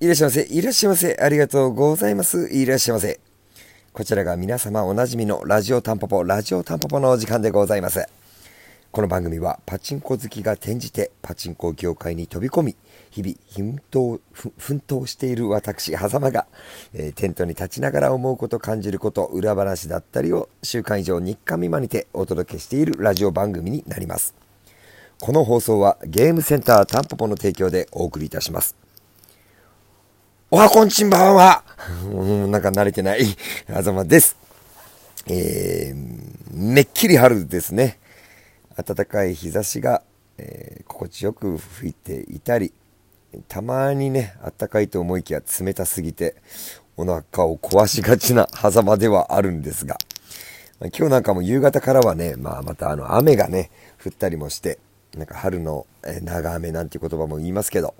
いらっしゃいませ。いらっしゃいませ。ありがとうございます。いらっしゃいませ。こちらが皆様おなじみのラジオタンポポ、ラジオタンポポのお時間でございます。この番組はパチンコ好きが転じてパチンコ業界に飛び込み、日々奮闘、奮闘している私、狭間が、えー、テントに立ちながら思うこと、感じること、裏話だったりを週間以上日課未満にてお届けしているラジオ番組になります。この放送はゲームセンタータンポポの提供でお送りいたします。おはこんちんばんは。うん、なんか慣れてない、あざまです。えー、めっきり春ですね。暖かい日差しが、えー、心地よく吹いていたり、たまにね、暖かいと思いきや冷たすぎて、お腹を壊しがちな狭間ではあるんですが、今日なんかも夕方からはね、まあまたあの雨がね、降ったりもして、なんか春の長雨なんて言葉も言いますけど、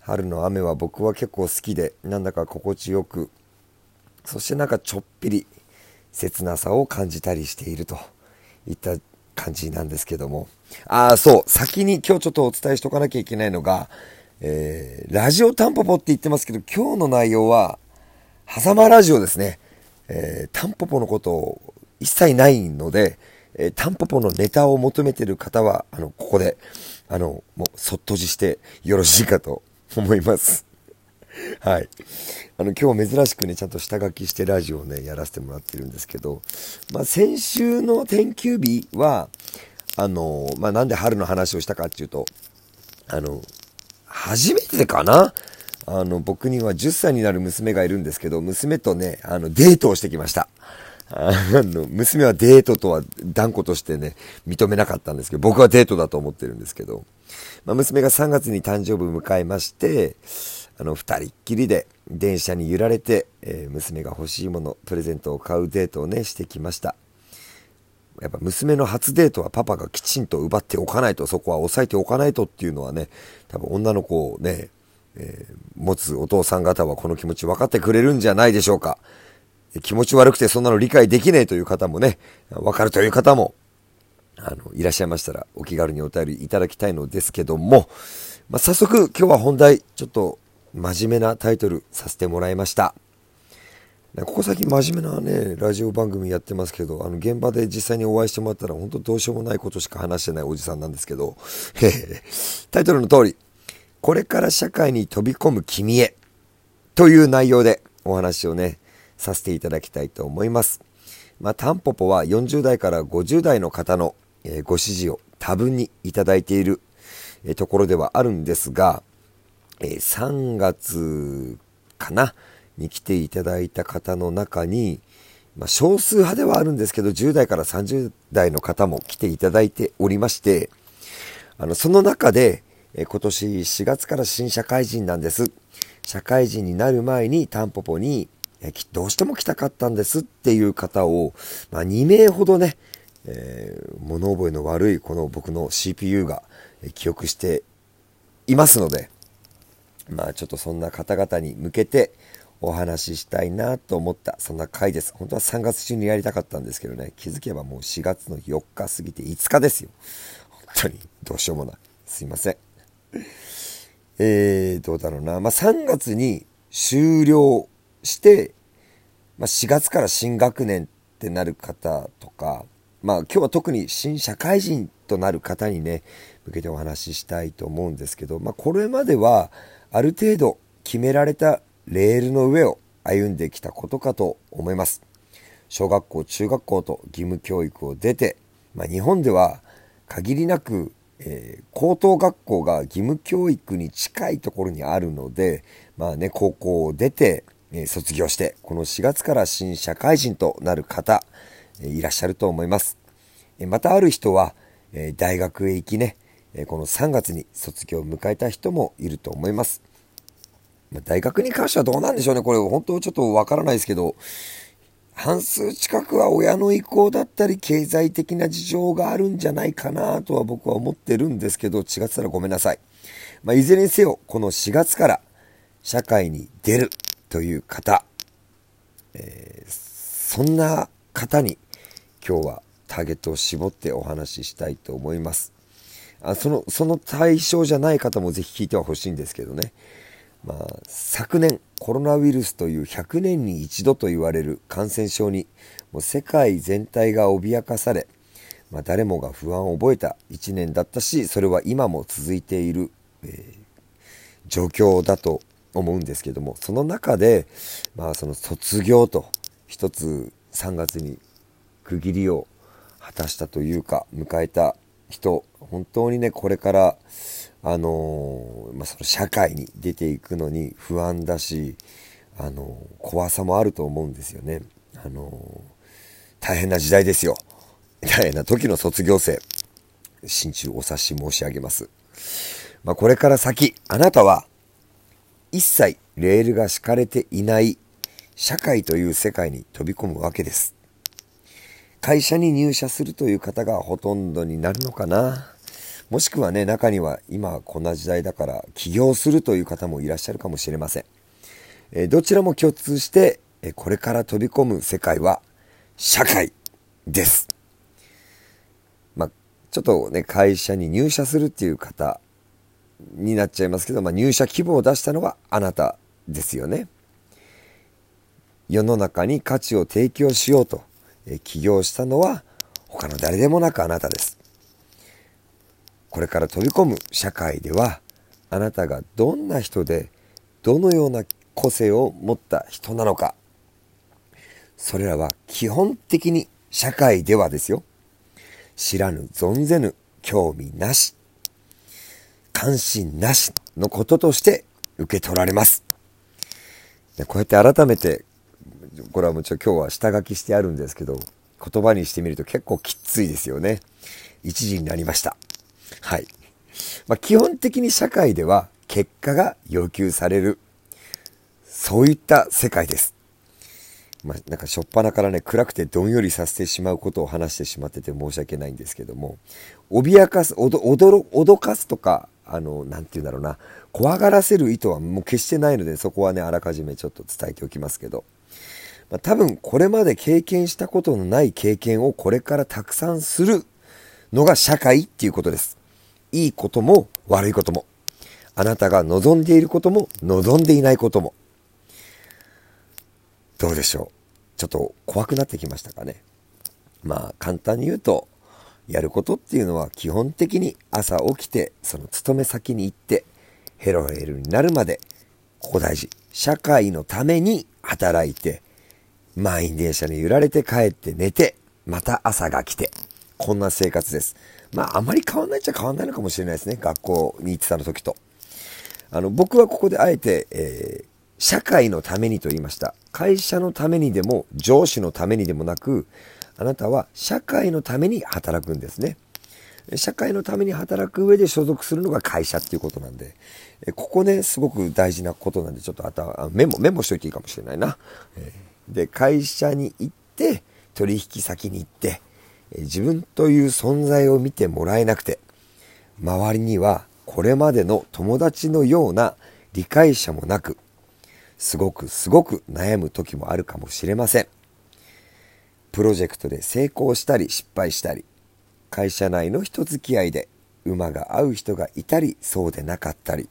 春の雨は僕は結構好きでなんだか心地よくそしてなんかちょっぴり切なさを感じたりしているといった感じなんですけども。ああそう先に今日ちょっとお伝えしとかなきゃいけないのが、えー、ラジオタンポポって言ってますけど今日の内容は狭間ラジオですね、えー、タンポポのこと一切ないので、えー、タンポポのネタを求めてる方はあのここであのもうそっとじしてよろしいかと思います。はい。あの、今日珍しくね、ちゃんと下書きしてラジオをね、やらせてもらってるんですけど、まあ、先週の天休日は、あの、まあ、なんで春の話をしたかっていうと、あの、初めてかな？あの、僕には10歳になる娘がいるんですけど、娘とね、あの、デートをしてきました。あの、娘はデートとは断固としてね、認めなかったんですけど、僕はデートだと思ってるんですけど、まあ、娘が3月に誕生日を迎えまして、あの、二人っきりで電車に揺られて、えー、娘が欲しいもの、プレゼントを買うデートをね、してきました。やっぱ娘の初デートはパパがきちんと奪っておかないと、そこは抑えておかないとっていうのはね、多分女の子をね、えー、持つお父さん方はこの気持ち分かってくれるんじゃないでしょうか。気持ち悪くてそんなの理解できねえという方もね、わかるという方も、あの、いらっしゃいましたらお気軽にお便りいただきたいのですけども、まあ、早速今日は本題、ちょっと真面目なタイトルさせてもらいました。ここ最近真面目なね、ラジオ番組やってますけど、あの、現場で実際にお会いしてもらったら、本当どうしようもないことしか話してないおじさんなんですけど、タイトルの通り、これから社会に飛び込む君へ、という内容でお話をね、させていただきたいと思います。まあ、タンポポは40代から50代の方の、え、ご指示を多分にいただいている、え、ところではあるんですが、え、3月かなに来ていただいた方の中に、まあ、少数派ではあるんですけど、10代から30代の方も来ていただいておりまして、あの、その中で、え今年4月から新社会人なんです。社会人になる前にタンポポにえどうしても来たかったんですっていう方を、まあ、2名ほどね、えー、物覚えの悪いこの僕の CPU が記憶していますので、まあちょっとそんな方々に向けてお話ししたいなと思ったそんな回です。本当は3月中にやりたかったんですけどね、気づけばもう4月の4日過ぎて5日ですよ。本当にどうしようもない。すいません。えー、どうだろうな。まあ3月に終了して、まあ、4月から新学年ってなる方とか、まあ今日は特に新社会人となる方にね、向けてお話ししたいと思うんですけど、まあこれまではある程度決められたレールの上を歩んできたことかと思います。小学校、中学校と義務教育を出て、まあ、日本では限りなく、えー、高等学校が義務教育に近いところにあるので、まあね、高校を出て、え卒業して、この4月から新社会人となる方、えいらっしゃると思います。えまたある人は、え大学へ行きね、えこの3月に卒業を迎えた人もいると思います。ま大学に関してはどうなんでしょうね。これ本当ちょっとわからないですけど、半数近くは親の意向だったり経済的な事情があるんじゃないかなとは僕は思ってるんですけど、違ってたらごめんなさい。まあ、いずれにせよ、この4月から社会に出るという方、えー、そんな方に今日はターゲットを絞ってお話ししたいと思います。あその、その対象じゃない方もぜひ聞いてはほしいんですけどね。まあ、昨年コロナウイルスという100年に一度と言われる感染症にもう世界全体が脅かされ、まあ、誰もが不安を覚えた1年だったしそれは今も続いている、えー、状況だと思うんですけどもその中で、まあ、その卒業と一つ3月に区切りを果たしたというか迎えた人本当にねこれからあのー、まあ、その社会に出ていくのに不安だし、あのー、怖さもあると思うんですよね。あのー、大変な時代ですよ。大変な時の卒業生、心中お察し申し上げます。まあ、これから先、あなたは一切レールが敷かれていない社会という世界に飛び込むわけです。会社に入社するという方がほとんどになるのかな。もしくはね、中には今こんな時代だから起業するという方もいらっしゃるかもしれません。えどちらも共通して、えこれから飛び込む世界は社会です。まあ、ちょっとね、会社に入社するっていう方になっちゃいますけど、まあ、入社希望を出したのはあなたですよね。世の中に価値を提供しようと起業したのは他の誰でもなくあなたです。これから飛び込む社会ではあなたがどんな人でどのような個性を持った人なのかそれらは基本的に社会ではですよ知らぬ存ぜぬ興味なし関心なしのこととして受け取られますこうやって改めてこれはもちろん今日は下書きしてあるんですけど、言葉にしてみると結構きついですよね。1時になりました。はい。まあ、基本的に社会では結果が要求される。そういった世界です。まあ、なんか初っ端からね、暗くてどんよりさせてしまうことを話してしまってて申し訳ないんですけども、脅かす、おど驚、脅かすとか、あの、なて言うんだろうな、怖がらせる意図はもう決してないので、そこはね、あらかじめちょっと伝えておきますけど、まあ、多分これまで経験したことのない経験をこれからたくさんするのが社会っていうことです。いいことも悪いことも。あなたが望んでいることも望んでいないことも。どうでしょうちょっと怖くなってきましたかね。まあ簡単に言うと、やることっていうのは基本的に朝起きてその勤め先に行ってヘロヘロになるまでここ大事。社会のために働いて満員電車に揺られて帰って寝て、また朝が来て、こんな生活です。まあ、あまり変わんないっちゃ変わんないのかもしれないですね。学校に行ってたの時と。あの、僕はここであえて、えー、社会のためにと言いました。会社のためにでも、上司のためにでもなく、あなたは社会のために働くんですね。社会のために働く上で所属するのが会社っていうことなんで、ここね、すごく大事なことなんで、ちょっと頭、メモ、メモしといていいかもしれないな。で、会社に行って、取引先に行って、自分という存在を見てもらえなくて、周りにはこれまでの友達のような理解者もなく、すごくすごく悩む時もあるかもしれません。プロジェクトで成功したり失敗したり、会社内の人付き合いで馬が合う人がいたりそうでなかったり、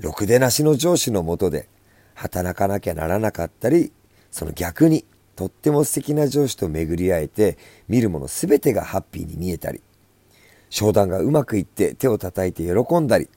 ろくでなしの上司のもとで働かなきゃならなかったりその逆にとっても素敵な上司と巡り会えて見るもの全てがハッピーに見えたり商談がうまくいって手を叩いて喜んだり、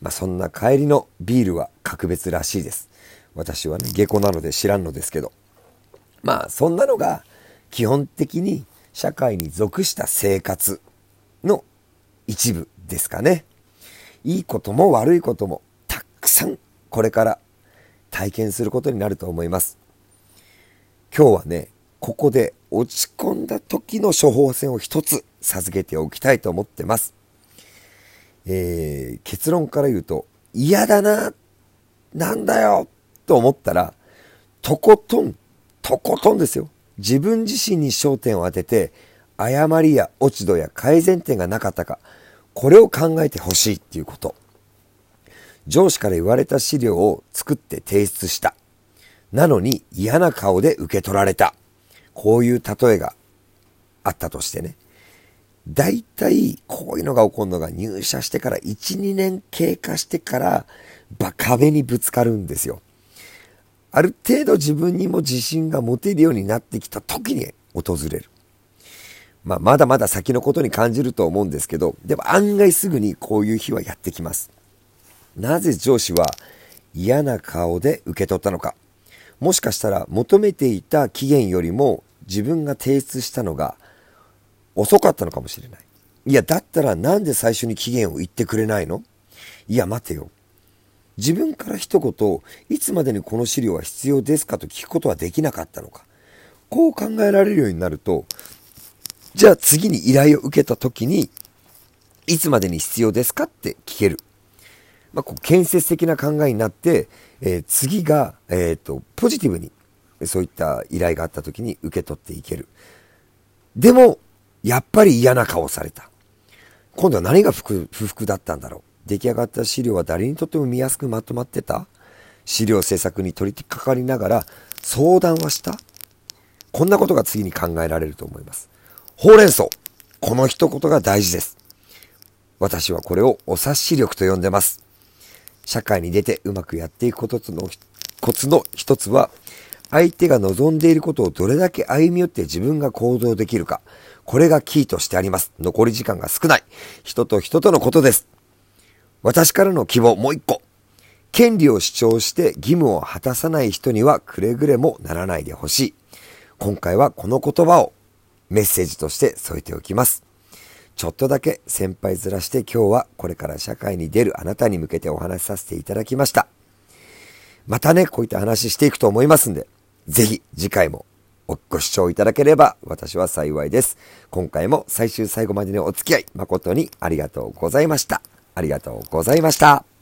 まあ、そんな帰りのビールは格別らしいです。私はね下戸なので知らんのですけど。まあそんなのが基本的に社会に属した生活の一部ですかねいいことも悪いこともたくさんこれから体験することになると思います今日はね、ここで落ち込んだ時の処方箋を一つ授けておきたいと思ってます。えー、結論から言うと、嫌だな、なんだよ、と思ったら、とことん、とことんですよ。自分自身に焦点を当てて、誤りや落ち度や改善点がなかったか、これを考えてほしいっていうこと。上司から言われた資料を作って提出した。なのに嫌な顔で受け取られた。こういう例えがあったとしてね。大体こういうのが起こるのが入社してから1、2年経過してからば壁にぶつかるんですよ。ある程度自分にも自信が持てるようになってきた時に訪れる。まあ、まだまだ先のことに感じると思うんですけど、でも案外すぐにこういう日はやってきます。なぜ上司は嫌な顔で受け取ったのか。もしかしたら求めていた期限よりも自分が提出したのが遅かったのかもしれない。いや、だったらなんで最初に期限を言ってくれないの？いや、待てよ。自分から一言、いつまでにこの資料は必要ですかと聞くことはできなかったのか。こう考えられるようになると、じゃあ次に依頼を受けた時に、いつまでに必要ですかって聞ける。まあ、こう建設的な考えになって、えー、次が、えっ、と、ポジティブに、そういった依頼があった時に受け取っていける。でも、やっぱり嫌な顔された。今度は何が不服だったんだろう。出来上がった資料は誰にとっても見やすくまとまってた？資料制作に取り掛かりながら相談はした？こんなことが次に考えられると思います。ほうれん草。この一言が大事です。私はこれをお察し力と呼んでます。社会に出てうまくやっていくことのコツの一つは、相手が望んでいることをどれだけ歩み寄って自分が行動できるか。これがキーとしてあります。残り時間が少ない。人と人とのことです。私からの希望もう一個。権利を主張して義務を果たさない人にはくれぐれもならないでほしい。今回はこの言葉をメッセージとして添えておきます。ちょっとだけ先輩ずらして今日はこれから社会に出るあなたに向けてお話しさせていただきました。またね、こういった話していくと思いますんで、ぜひ次回もご視聴いただければ私は幸いです。今回も最終最後までのお付き合い誠にありがとうございました。ありがとうございました。